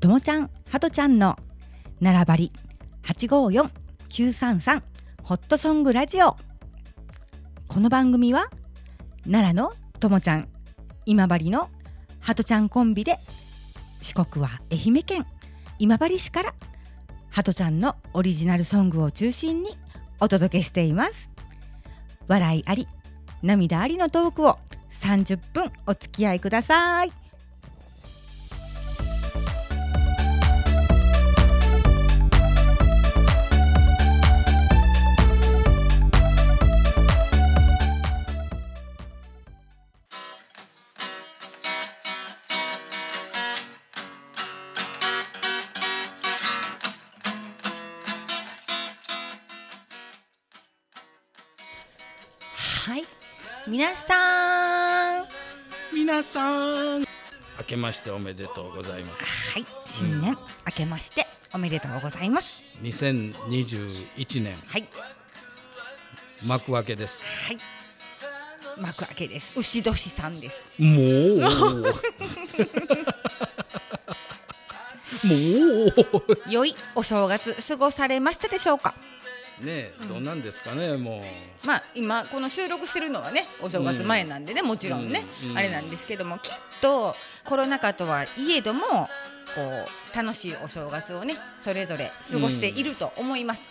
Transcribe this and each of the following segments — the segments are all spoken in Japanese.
ともちゃんはとちゃんの並ばり854933ホットソングラジオ。この番組は奈良のともちゃん今治のはとちゃんコンビで四国は愛媛県今治市からはとちゃんのオリジナルソングを中心にお届けしています。笑いあり涙ありのトークを30分お付き合いください。はい。皆さん。皆さん。明けましておめでとうございます。はい。新年明けましておめでとうございます。2021年。はい。幕開けです。はい。幕開けです。牛年さんです。もう。もう。良いお正月過ごされましたでしょうか？ねえどうなんですかねもまあ今この収録してるのはねお正月前なんでね、もちろんね、うん。うん。あれなんですけどもきっとコロナ禍とはいえどもこう楽しいお正月をねそれぞれ過ごしていると思います。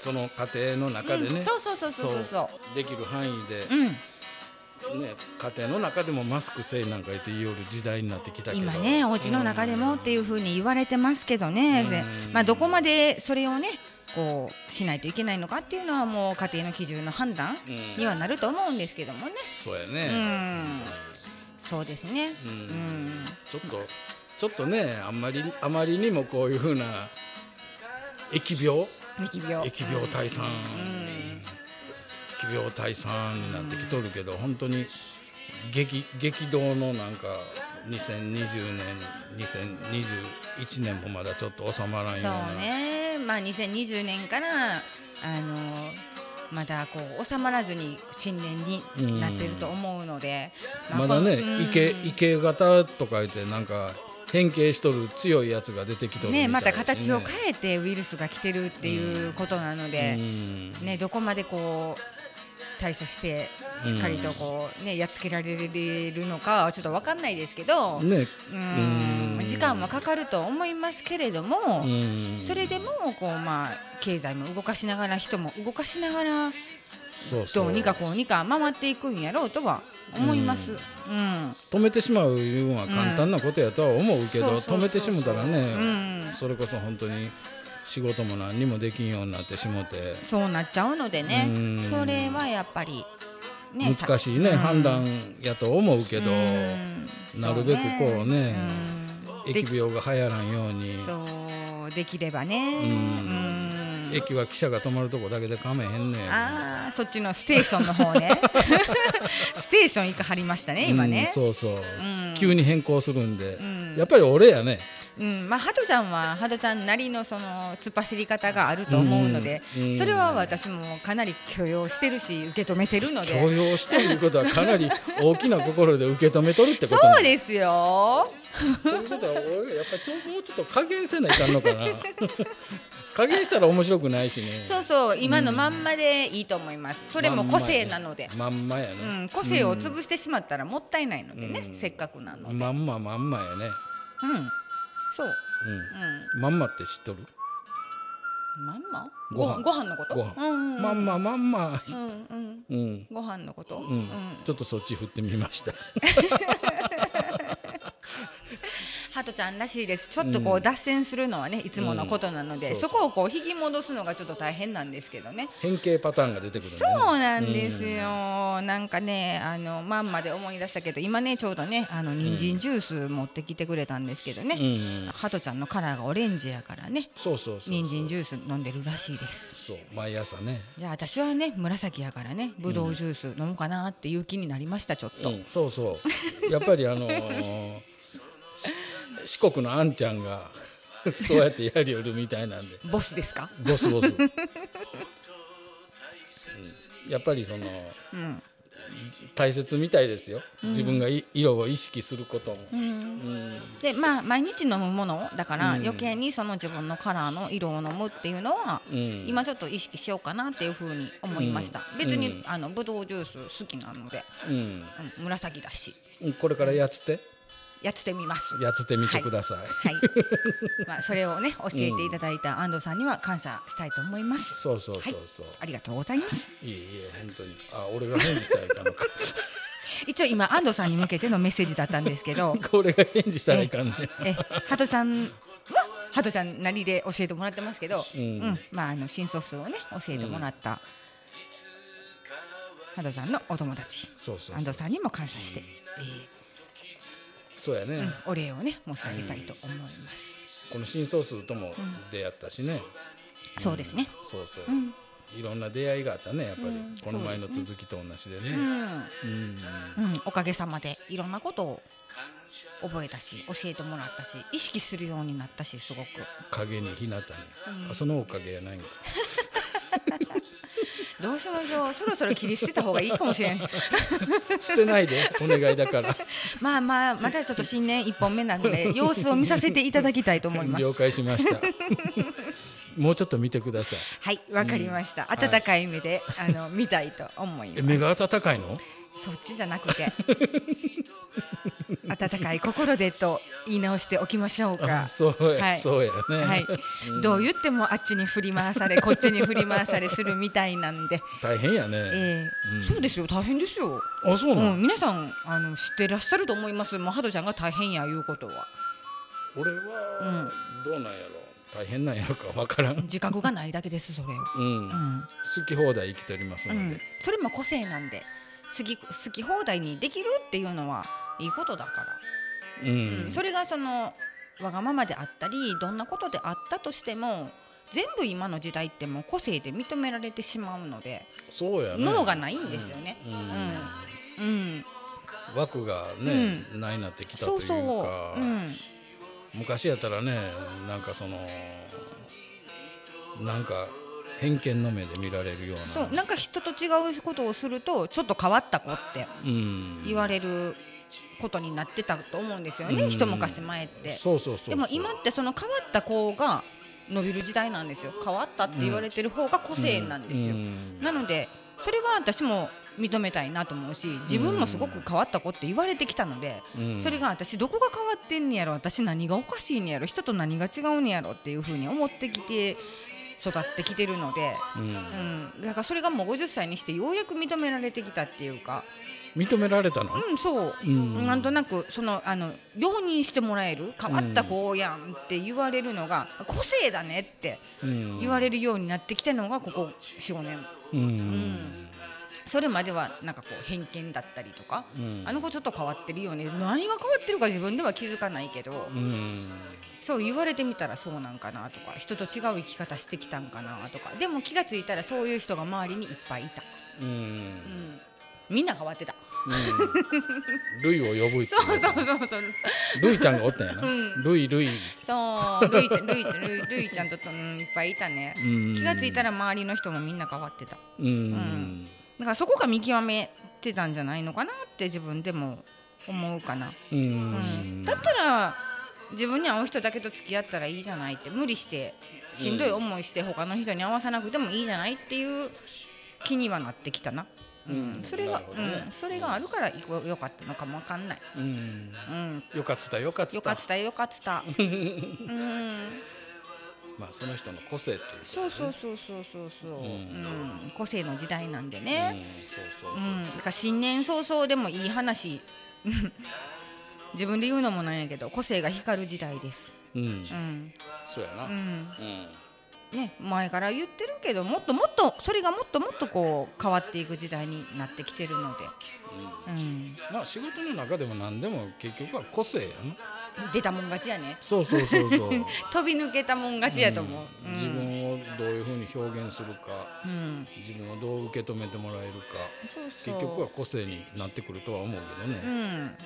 うその家庭の中でね、うん。そうそうそうそうそうできる範囲で、うん、ね家庭の中でもマスクせいなんか言って言いよる時代になってきたけど。今ねお家の中でもっていうふうに言われてますけどね、まあ、どこまでそれをねこうしないといけないのかっていうのはもう家庭の基準の判断うん。にはなると思うんですけどもね。うそうやね、ん。そうですね。ううん。んちょっとちょっとねあんまりあまりにもこういうふうな疫病？疫病。疫病退散、うん。疫病退散になってきとるけど、本当に激激動のなんか2020年2021年もまだちょっと収まらんようそなうねまあ2020年からあのまだこう収まらずに新年になってると思うので、あまだね、うん。イケイケ型とか言ってなんか変形しとる強いやつが出てきとるみたいねまた形を変えてウイルスが来てるっていうことなので、うん。ねどこまでこう対処してしっかりとこうねやっつけられるのかはちょっとわかんないですけど、ね。うんうん時間はかかると思いますけれども。うん。それでもこうまあ経済も動かしながら人も動かしながらどうにかこうにか回っていくんやろうとは思います。ううん。ん。止めてしまういうのは簡単なことやとは思うけど、止めてしもたらね、うん。それこそ本当に仕事も何にもできんようになってしもて、そうなっちゃうのでね。うん。それはやっぱりね難しいね、うん。判断やと思うけど、うん。なるべくこうね疫病が流行らんように。うんそうできればね。ん。うん。駅は汽車が止まるとこだけでかめへんねん。ああそっちのステーションの方ね。ステーション行かはりましたね今ね。うん、そうそう、ん。急に変更するんで、ん。やっぱり俺やねうん、まあハトちゃんはハトちゃんなりのその突っ走り方があると思うので、うん。それは私もかなり許容してるし受け止めてるので。許容してることはかなり大きな心で受け止めとるってことそうですよ。ということは俺やっぱりもうちょっと加減せないかんのかな。加減したら面白くないしね。そうそう。今のまんまでいいと思います。それも個性なので、まんまやね、うん、個性を潰してしまったらもったいないのでね、うん。せっかくなので、まんままんまやね、うんそう、うん、まんまって知っとる？うん、まんま？ご飯。ご飯のこと？ご飯。うんうんうん、まんままんま。うんうん。うん、ご飯のこと、うん。ちょっとそっち振ってみました ハトちゃんらしいです。ちょっとこう脱線するのはね、いつものことなので、うんそこをこう引き戻すのがちょっと大変なんですけどね。変形パターンが出てくるねそうなんですよ。なんかね、あのまんまで思い出したけど、今ねちょうどね、あの人参ジュース持ってきてくれたんですけどうね。んハトちゃんのカラーがオレンジやからね、そうそう人参ジュース飲んでるらしいです。そう毎朝ねいや私はね紫やからね、ぶどうジュース飲もうかなっていう気になりましたちょっと。うん、そうそうやっぱりあのーし 四国のあんちゃんが そうやってやりよるみたいなんで。ボスですか？ボスボス、うん。やっぱりそのうん。大切みたいですよ、うん。自分がい色を意識することも、でまあ毎日飲むものだからうん。余計にその自分のカラーの色を飲むっていうのはうん、今ちょっと意識しようかなっていうふうに思いました、別に、うん。あのブドウジュース好きなので、うん。うん、紫だし。これからやつてやってみます。やつてみてください、はい、まあそれをね教えていただいた安藤さんには感謝したいと思います、そうそうそうそう、ありがとうございます。い、えいえ本当に。あ俺が返事したらいかんのか。一応今安藤さんに向けてのメッセージだったんですけど。これが返事したらいかんね。えハトちゃんはハトちゃんなりで教えてもらってますけど、ううん。んまああの新素数をね教えてもらった、ハトちゃんのお友達。そうそう安藤さんにも感謝して、そうやね、えーうんお礼をね申し上げたいと思います、この新ソースとも出会ったしね、そうですね。そうそう、うん。いろんな出会いがあったねやっぱり、うん。この前の続きと同じでね、うん。うん。うん、おかげさまでいろんなことを覚えたし教えてもらったし意識するようになったしすごく。影に日向に、うん。あそのおかげやないんかどうしましょう。そろそろ切り捨てた方がいいかもしれん。捨てないでお願いだから。まあまあまだちょっと新年一本目なので 様子を見させていただきたいと思います。了解しました。もうちょっと見てください。はいわかりました、はい。温かい目で、あの見たいと思います。え目が温かいの？そっちじゃなくて。温かい心でと言い直しておきましょうあかそうや、はい。そうやね、はい、うん。どう言ってもあっちに振り回されこっちに振り回されするみたいなんで、大変やね、ええ。うん。そうですよ。大変ですよ、あそうなの、うん、皆さんあの知ってらっしゃると思います。もうハドちゃんが大変やいうことは。俺はどうなんやろ。大変なんやろかわからん、自覚がないだけですそれを、うん。うん。好き放題生きておりますので、うん、それも個性なんで好き好き放題にできるっていうのはいいことだから、うん。うん。それがそのわがままであったりどんなことであったとしても全部今の時代ってもう個性で認められてしまうので、そうやね。脳がないんですよね。うん。うん、枠がね、ないなってきたというかそうそう、うん、昔やったらねなんかそのなんか偏見の目で見られるような。そうなんか人と違うことをするとちょっと変わった子ってうん。言われることになってたと思うんですよね、うん。一昔前って。そうそうそうでも今ってその変わった子が伸びる時代なんですよ。変わったって言われてる方が個性なんですよ、うん。なのでそれは私も認めたいなと思うし自分もすごく変わった子って言われてきたので、うん。それが私どこが変わってんねやろ私何がおかしいんやろ人と何が違うんやろっていうふうに思ってきて育ってきてるので、うん。うん、だからそれがもう50歳にしてようやく認められてきたっていうか、認められたの、うん、そう。うん。なんとなくそのあの容認してもらえる変わった子やんって言われるのが個性だねってうん。言われるようになってきてるのがここ45年。うんそれまではなんかこう偏見だったりとかうん。あの子ちょっと変わってるよね。何が変わってるか自分では気づかないけどうん。そう言われてみたらそうなんかなとか人と違う生き方してきたんかなとかでも気がついたらそういう人が周りにいっぱいいた、うん。うん、みんな変わってた。うん。ルイを呼ぶそうそうそうそう。ルイちゃんがおったんやな、うん。ルイルイ、そう。ルイちゃんルイちゃんルイちゃんと、うん、いっぱいいたね。うん。気がついたら周りの人もみんな変わってた。うん、んだからそこが見極めてたんじゃないのかなって自分でも思うかな、うん。うん、だったら自分に合う人だけと付き合ったらいいじゃないって無理してしんどい思いして他の人に合わさなくてもいいじゃないっていう気にはなってきたな、うん。うん。それが、ね。うん、それがあるからよよかったのかもわかんない、うん。うん、よかったよかった。よかったよかった。うんまあその人の個性っていうね。そうそうそうそうそうそう、うん。うん。個性の時代なんでうん。ね、そうそうそう。うん、だから新年早々でもいい話。自分で言うのもなんやけど個性が光る時代です、うん、うん。そうやな、うん。うんね、前から言ってるけどもっともっとそれがもっともっとこう変わっていく時代になってきてるので、うん、まあ仕事の中でも何でも結局は個性やな。出たもん勝ちやね。そうそうそうそう。飛び抜けたもん勝ちやと思う、うん。自分をどういうふうに表現するかうん、自分をどう受け止めてもらえるかそうそう。結局は個性になってくるとは思うけどうね、ん、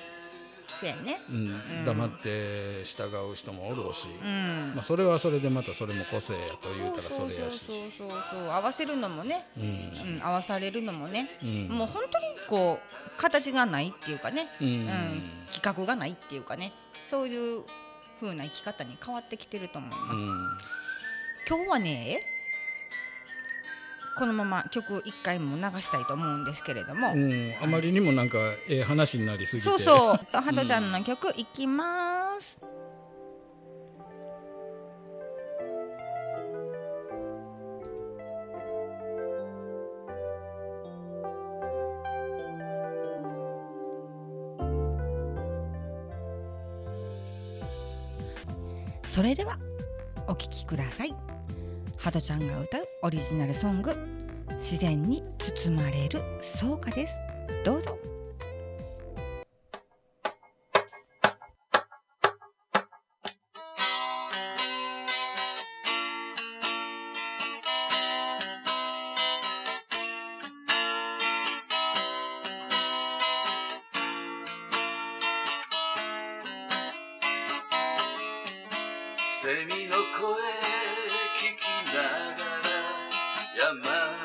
そうやね。うん。うん。黙って従う人もおるし、うん。まあ、それはそれでまたそれも個性やと言うたらそれやしそう。そうそうそう。合わせるのもね、うん。うん、合わされるのもね、うん。もう本当にこう形がないっていうかね、うん。うん。企画がないっていうかね。そういう風な生き方に変わってきてると思います、うん。今日はねこのまま曲一回も流したいと思うんですけれども、うん、あまりにもなんかええ話になりすぎて。そうそう。ハトちゃんの曲いきます、それではお聴きくださいハトちゃんが歌うオリジナルソング。自然に包まれる草加です。どうぞ。セミの声聞きながら山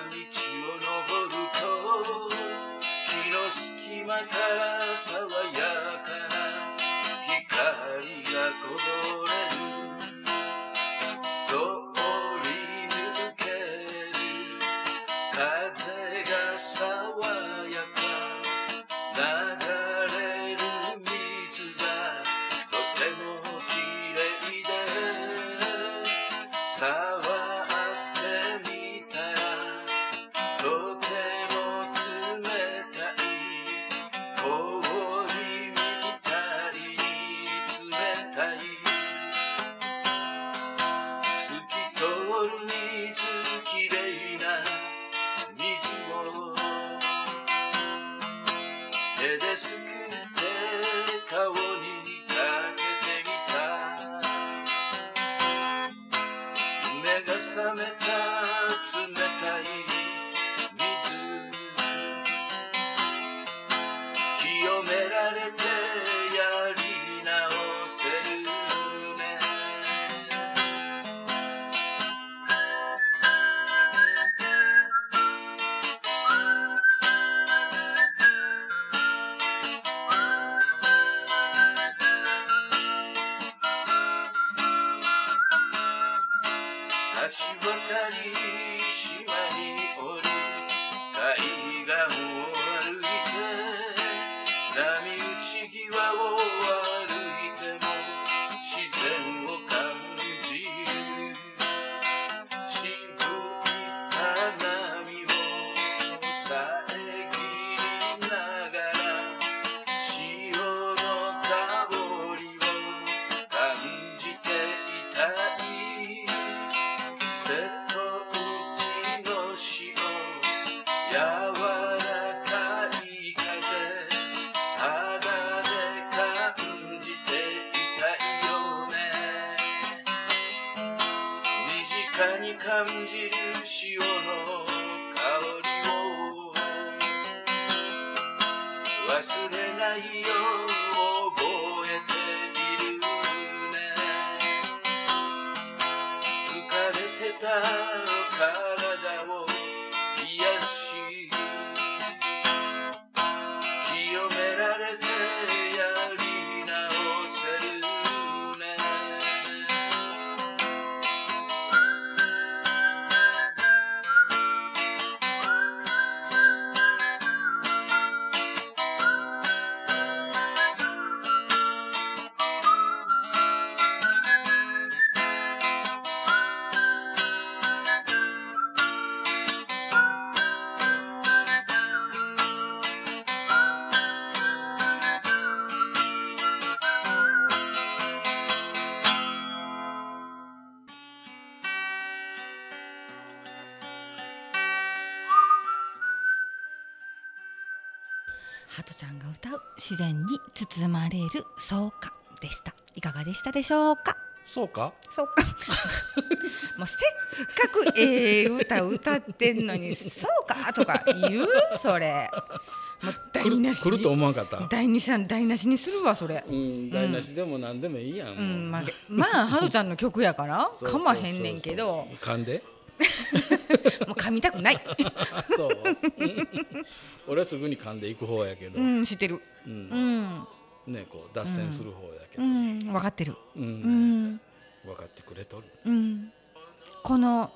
道を登ると木の隙間から爽やか手 side. 自然に包まれる草加でした。いかがでしたでしょうか？そうか？そうか。もうせっかくええ歌歌ってんのに「そうか」とか言う？それ。もう台来無し。る来ると思わんかった？台無し台無しにするわそれ。うん台無しでも何でもいいやん、うん。まあまあハドちゃんの曲やから そうそうそうそう。かまへんねんけど。噛んで？もう噛みたくない。そう。うん俺はすぐに噛んでいく方やけど、うん知ってる。うん。うん。ねこう脱線する方やけど、分かってる。うん。分かってくれとる、うん。この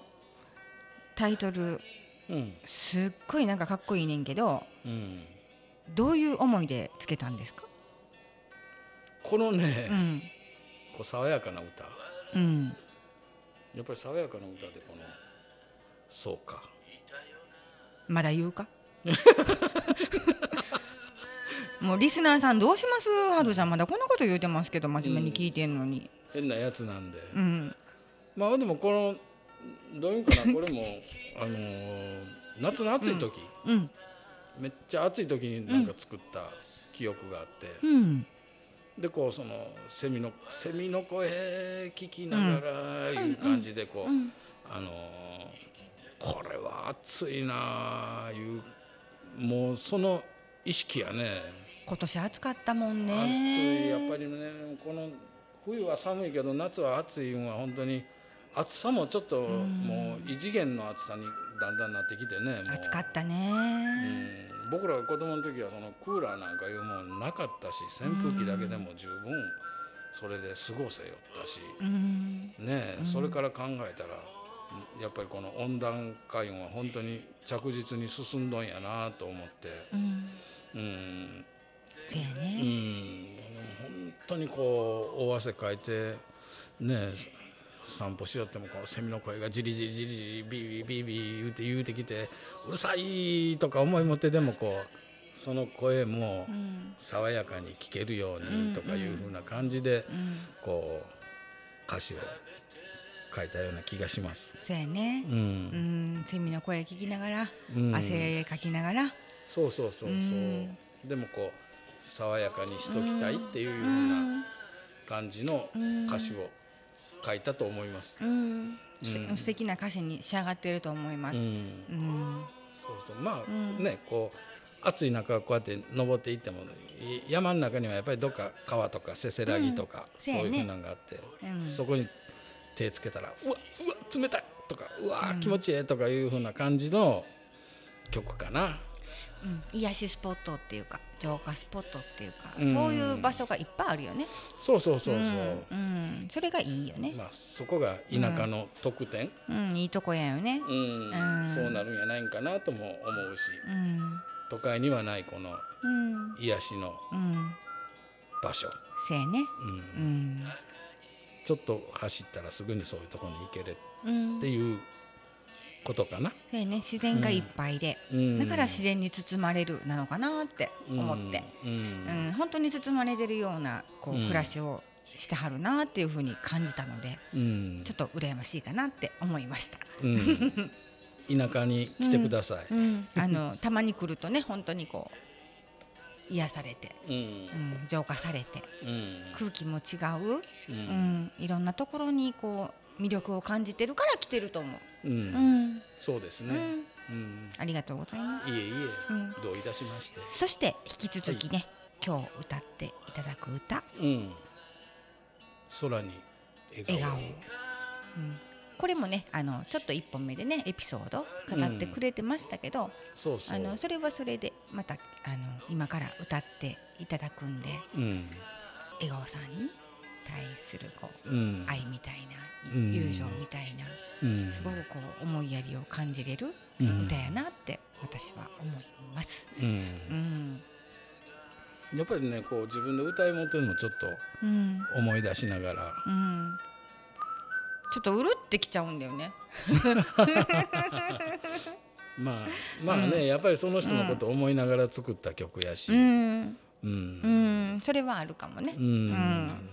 タイトルうん。すっごいなんかかっこいいねんけどうん、どういう思いでつけたんですか？このね、うん。こう爽やかな歌。うん。やっぱり爽やかな歌でこの「そうか。まだ言うか？もうリスナーさんどうします？ハドちゃんまだこんなこと言うてますけど真面目に聞いてんのに。変なやつなんで、うん。まあでもこのどういうんかな？これもあのー夏の暑い時、うん。めっちゃ暑い時になんか作った記憶があって、うん。でこうそのセミのセミの声聞きながらいう感じでこう、うん。あのーこれは暑いなあいうもうその意識やね。今年暑かったもん暑ねいやっぱりねこの冬は寒いけど夏は暑いのは本当に暑さもちょっともう異次元の暑さにだんだんなってきてね暑かったね。うん。僕らが子供の時はそのクーラーなんかいうもんなかったし扇風機だけでも十分それで過ごせよったし、うん。ねえそれから考えたらやっぱりこの温暖化いうのは本当に着実に進んどんやなと思って。うん。うん。うせやね。ん。本当にこう大汗かいてね散歩しよってもこのセミの声がじりじりじりじりビービービービー言うて言うてきてうるさいとか思い持ってでもこうその声もうん。爽やかに聞けるよううんにとかいうふうな感じでうん。こう歌詞を書いたような気がします。せやね。ううん。んセミの声聞きながらうん。汗かきながら。そうそうそうそう、うん。でもこう爽やかにしときたいっていうよううなん。感じのうん歌詞を書いたと思います。うん。素敵な歌詞に仕上がっていると思います。うん。うん。そうそう。まあ、うん。ねこう暑い中こうやって登っていってもい山の中にはやっぱりどっか川とかせせらぎとか、うん。そういうふうなのがあって、うん。そこに手つけたら「うわうわ冷たい!」とか「うわうん。気持ちいい!」とかいうふうな感じの曲かな。うん。癒しスポットっていうか浄化スポットっていうかうん。そういう場所がいっぱいあるよね。そうそうそうそう。んうん。それがいいよね。まあ、そこが田舎の特典、うんいいとこやよね。うん。うん。そうなるんやないんかなとも思うし。うん。都会にはないこのうん。癒しのうん。場所、せやね。うん。うんちょっと走ったらすぐにそういうところに行けるうんっていうことかな、せやね。自然がいっぱいで。うん。だから自然に包まれるなのかなって思って。うん。うん。本当に包まれてるようなこううん。暮らしをしてはるなっていうふうに感じたのでうん。ちょっと羨ましいかなって思いました。うん。田舎に来てください、うん、あのたまに来るとね本当にこう癒されて、うん。うん、浄化されてうん。空気も違う、ううんん、いろんなところにこう魅力を感じてるから来てると思う。うん。うん、そうですね、うん、うん。ありがとうございます。いえいえ、うん。どういたしまして。そして引き続きね、今日歌っていただく歌。うん。空に笑顔笑顔、うん、これもねあのちょっと一本目でねエピソード語ってくれてましたけど、そうそう。あのそれはそれでまたあの今から歌っていただくんでうん笑顔さんに対するこううん。愛みたいな、うん。友情みたいなうん。すごくこう思いやりを感じれるうん。歌やなって私は思います。うん。うん。やっぱりねこう自分で歌いもってるのちょっとうん。思い出しながらうん、ちょっとうるってきちゃうんだよね。まあまあね、うん。やっぱりその人のことを思いながら作った曲やし、ううん。ん、ううん。ん、それはあるかもね。うん。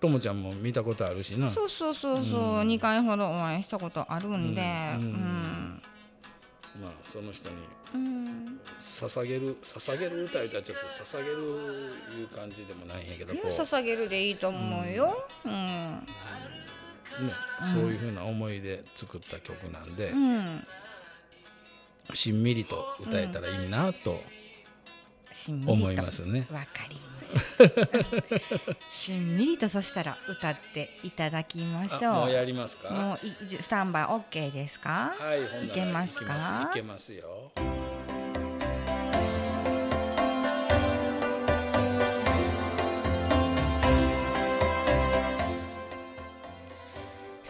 ともちゃんも見たことあるしな。そうそうそうそう、うん。二回ほどお会いしたことあるんで、ううん。ん、まあその人にうん、捧げる捧げる歌言ったらちょっと捧げるいう感じでもないんやけどこう。捧げるでいいと思うよ。うん、うんそういうふうな思いで作った曲なんで、うん。しんみりと歌えたらいいなと思いますね。わかりました。しんみりとそしたら歌っていただきましょう。あもうやりますか？もういスタンバイ OK ですか？はい、いけますか？いけますよ。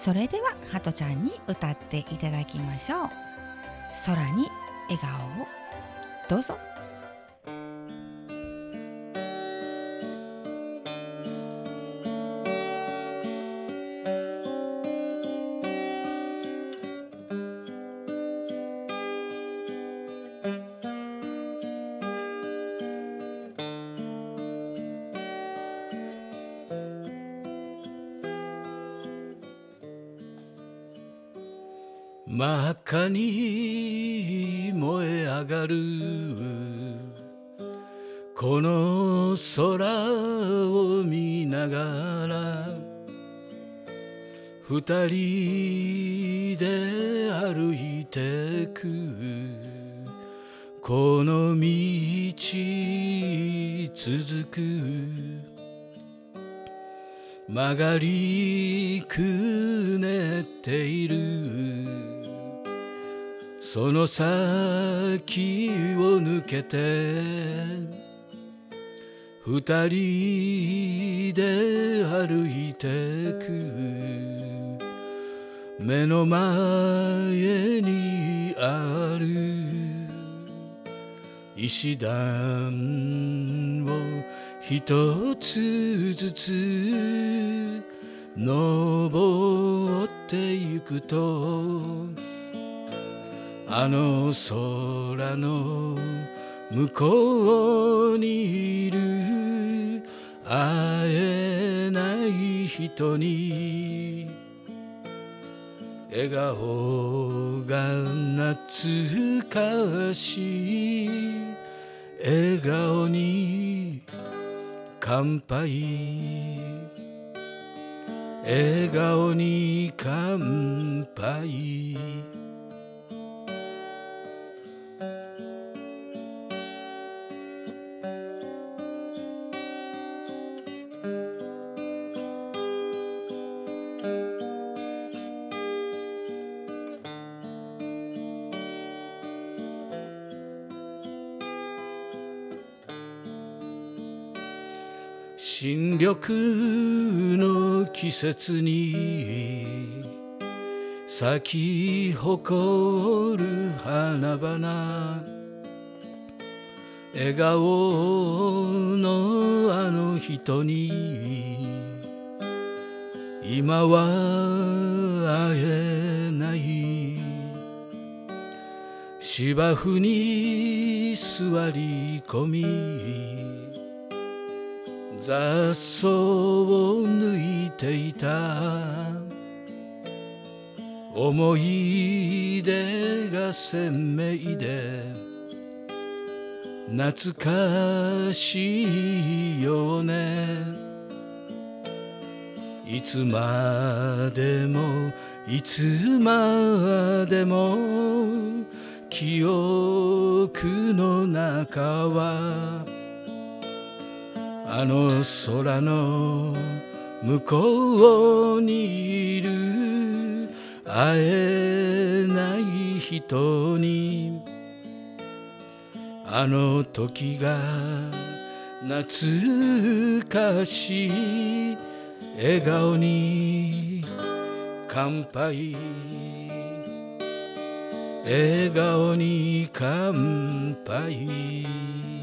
それではハトちゃんに歌っていただきましょう。空に笑顔を。どうぞ。二人で歩いてく。この道続く。曲がりくねっている。その先を抜けて。二人で歩いてく。目の前にある。石段を一つずつ登ってゆくとあの空の向こうにいる。会えない人に笑顔が懐かしい。笑顔に乾杯。笑顔に乾杯。の季節に咲き誇る花々笑顔のあの人に今は会えない。芝生に座り込み雑草を抜いていた。思い出が鮮明で懐かしいよね。いつまでもいつまでも記憶の中はあの空の向こうにいる。会えない人に。あの時が懐かしい。笑顔に乾杯。笑顔に乾杯。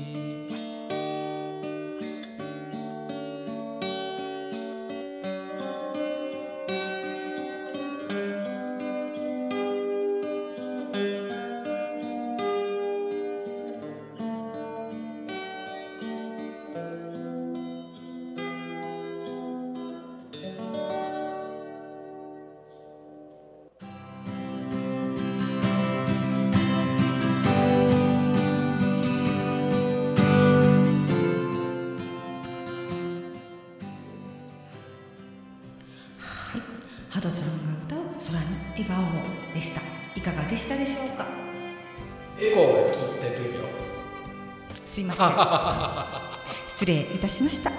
すいません。失礼いたしました。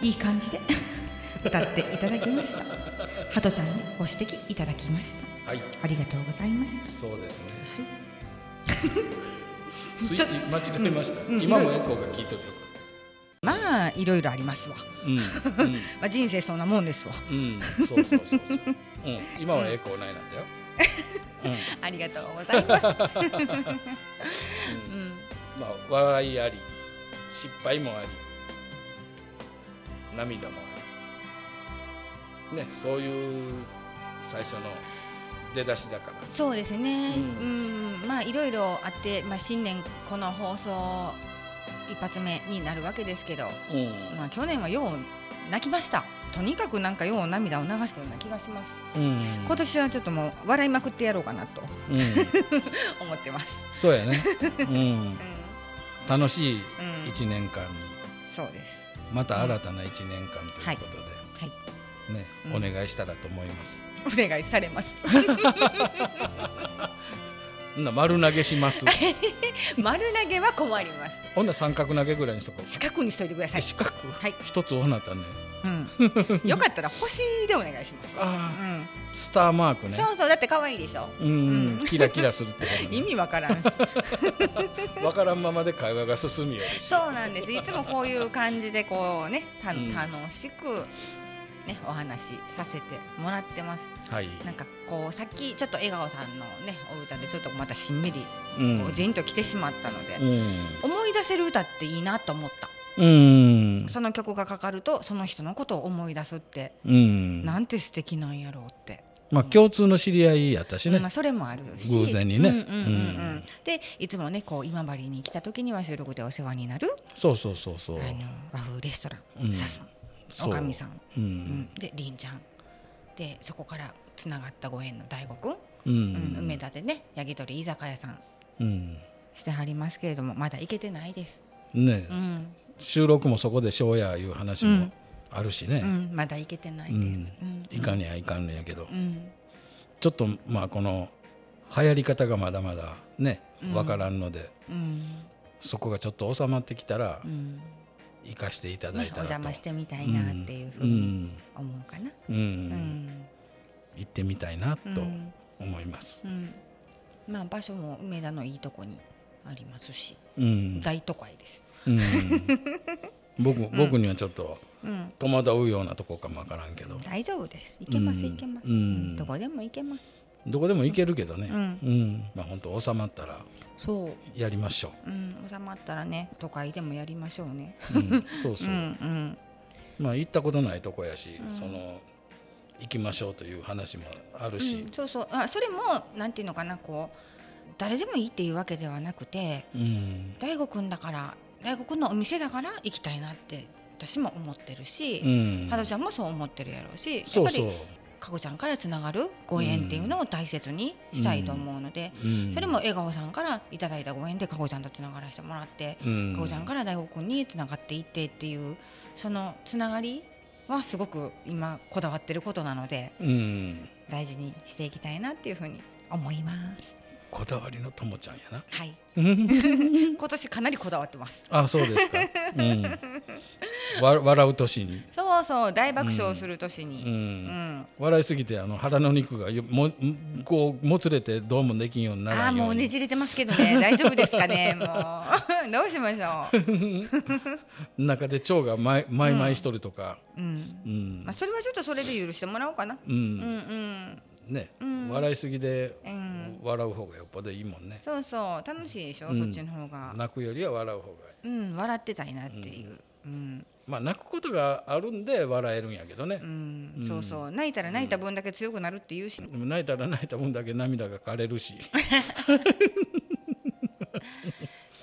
いい感じで歌っていただきました。ハトちゃんにご指摘いただきました。はい。ありがとうございました。そうですね。はい。スイッチ間違えました、うん今もエコーが聞いてるよまあいろいろありますわ、うん まあ、人生そんなもんですわ。うん、うん、そうそうそうそう、うん、今はエコーないなんだよ、ありがとうございます、うん。ううんん、まあ笑いあり失敗もあり涙もあり。ねそういう最初の出だしだから。そうですね、ううん。んまあいろいろあって、まあ、新年この放送一発目になるわけですけど、うん。まあ、去年はよう泣きました。とにかくなんかよう涙を流したような気がします。うん。今年はちょっともう笑いまくってやろうかなとうん、思ってます、そうやね、うん、うん楽しいうん、一年間に。そうです。また新たな一年間ということはい。で、ね、うん。お願いしたらと思います。お願いされます。な丸投げします。丸投げは困ります。ほんな三角投げぐらいにしとこう。四角にしといてください。四角？はい、一つおなったね。うん、よかったら星でお願いします。うん、スターマークね。そうそうだって可愛いでしょ。うん、うん。キラキラするってこと、ね。意味わからんし。わからんままで会話が進みよ。そうなんです。いつもこういう感じでこうねたうん。楽しくねお話しさせてもらってます。はい。なんかこうさっきちょっと笑顔さんのねお歌でちょっとまたしんみりうん。こうジンと来てしまったので、うん。思い出せる歌っていいなと思ったうん。その曲がかかるとその人のことを思い出すって、うん。なんて素敵なんやろうって、まあ共通の知り合いやったしね。まあ、。それもあるし。偶然にね。うんうんうんうん。うん。でいつもねこう今治に来た時には収録でお世話になる。そうそうそうそう。あの和風レストラン、うん。ささん。おかみさん、ううん。ん。でりんちゃん。でそこからつながったご縁の大悟くん、ううんん。梅田でね。焼き鳥居酒屋さん。うん。してはりますけれどもまだ行けてないです、ね。う、ん収録もそこでしようやいう話もあるしね。うん、まだ行けてないです、うん。いかにはいかんのやけど、うん。ちょっとまあこの流行り方がまだまだねうん。わからんので、うん。そこがちょっと収まってきたらうん。生かしていただねい、たらと、お邪魔してみたいなっていうふううにん。思うかな。うん。うん。行ってみたいなとうん。思います。うん。まあ場所も梅田のいいとこにありますし、うん。大都会です。うん。僕僕にはちょっとうん、戸惑うようなとこかもわからんけど、大丈夫です。行けます、うん行けます、うん。どこでも行けます。どこでも行けるけどね、うん。うん。まあ本当収まったらそう、やりましょう。ん、収まったらね、都会でもやりましょうね。う。うん、そうそう。うん、うん、まあ行ったことないとこやし、うん。その行きましょうという話もあるし。うん、、そうそう、あ、それも、なんていうのかな、こう。誰でもいいっていうわけではなくて、うん。大悟くんだから、大悟くんのお店だから行きたいなって。私も思ってるし、うん、ハロちゃんもそう思ってるやろうし、やっぱり、かこちゃんからつながるご縁っていうのを大切にしたいと思うので、うん、それも笑顔さんからいただいたご縁でかこちゃんとつながらせてもらって、うん、かこちゃんから大悟くんにつながっていってっていうそのつながりはすごく今こだわってることなのでうん、大事にしていきたいなっていうふうに思います。こだわりのともちゃんやな。はい、今年かなりこだわってます。あ、そうですか。うん、わ笑う年に、そうそう大爆笑する年うに。うんん、笑いすぎてあの腹の肉がよもこうもつれてどうもできんようになああらんように。もうねじれてますけどね大丈夫ですかねもう どうしましょう。中で腸がまいまいまいしとるとか、うんうんまあ、それはちょっとそれで許してもらおうかな。ううんんね、うん笑いすぎで。笑う方がよっぽどいいもんね。そうそう楽しいでしょ、うんそっちの方が。泣くよりは笑う方がいい。うん笑ってたいなっていう。うんまあ泣くことがあるんで笑えるんやけどねう。んうんそうそう泣いたら泣いた分だけ強くなるっていうし。泣いたら泣いた分だけ涙が枯れるし。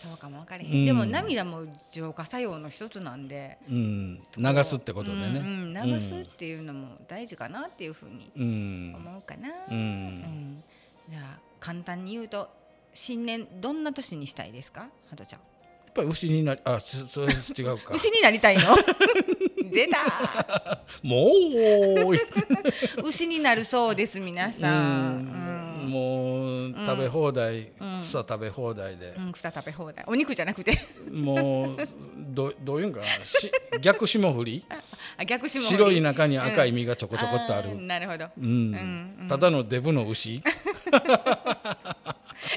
そうかも分かれへん。うんでも涙も浄化作用の一つなんで。うん、流すってことでね。うんうん流すっていうのも大事かなっていうふうにうん。思うかな。う。うんんじゃあ簡単に言うと新年どんな年にしたいですか、ハトちゃん。ぱり牛になりあそそれ違うか 牛になりたいの？出た もう牛になるそうです皆さんもう食べ放題、うん。草食べ放題で。う、ん、草食べ放題。お肉じゃなくて。もうど どういうんかな？し逆霜降り？あ逆しも白い中に赤い実がちょこちょこっとある、ーなるほど。うん。ただのデブの牛？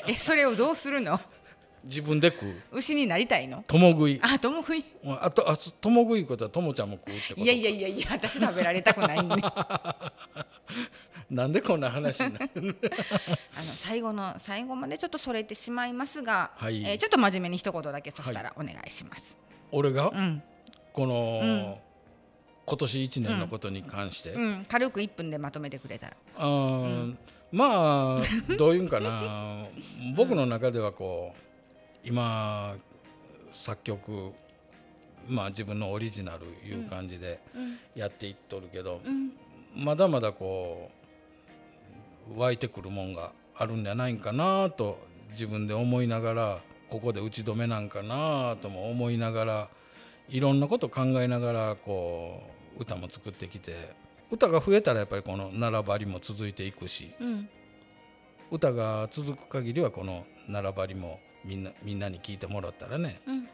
えそれをどうするの？自分で食う？牛になりたいの？共食い。あとも食い。あとあ共食いことは友ちゃんも食うってこと？いやいやいやいや私食べられたくないんで なんでこんな話になる あの最後の最後までちょっとそれてしまいますが、はい。えーちょっと真面目に一言だけそしたらお願いします。俺が？うん、この、うん。今年1年のことに関して、うん、軽く一分でまとめてくれたら。あーまあどういうんかな。僕の中ではこう今作曲まあ自分のオリジナルいう感じでうん、やっていっとるけど、うん、まだまだこう湧いてくるもんがあるんじゃないんかなと自分で思いながらここで打ち止めなんかなとも思いながらいろんなこと考えながらこう歌も作ってきて歌が増えたらやっぱりこの並ばりも続いていくしうん、歌が続く限りはこの並ばりもみんなみんなに聞いてもらったらねうん、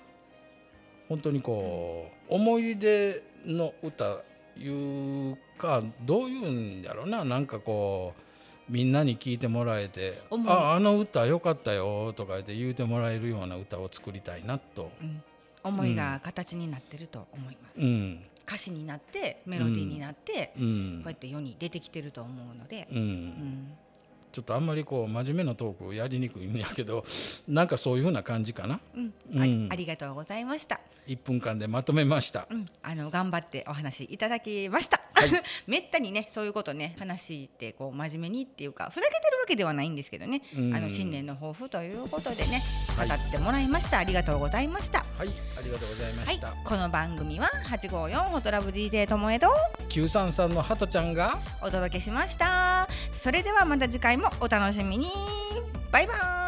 本当にこう思い出の歌いうかどういうんやろななんかこうみんなに聞いてもらえて「思いああの歌よかったよ」とか言って言うてもらえるような歌を作りたいなと。うん、思いが形になってると思います。うん。歌詞になってメロディーになって、うん。こうやって世に出てきてると思うので、ちょっとあんまりこう真面目なトークやりにくいんやけど なんかそういうふうな感じかな。うん、うん。あありがとうございました。1分間でまとめました。うん、あの頑張ってお話いただきました。はい めったにねそういうことね話ってこう真面目にっていうかふざけてるわけではないんですけどね、うんあの新年の抱負ということでねはい語ってもらいました、ありがとうございました。はい、ありがとうございまはいした。、この番組は854ホトラブ DJ ともえと933のハトちゃんがお届けしました。それではまた次回もお楽しみに。バイバーイ。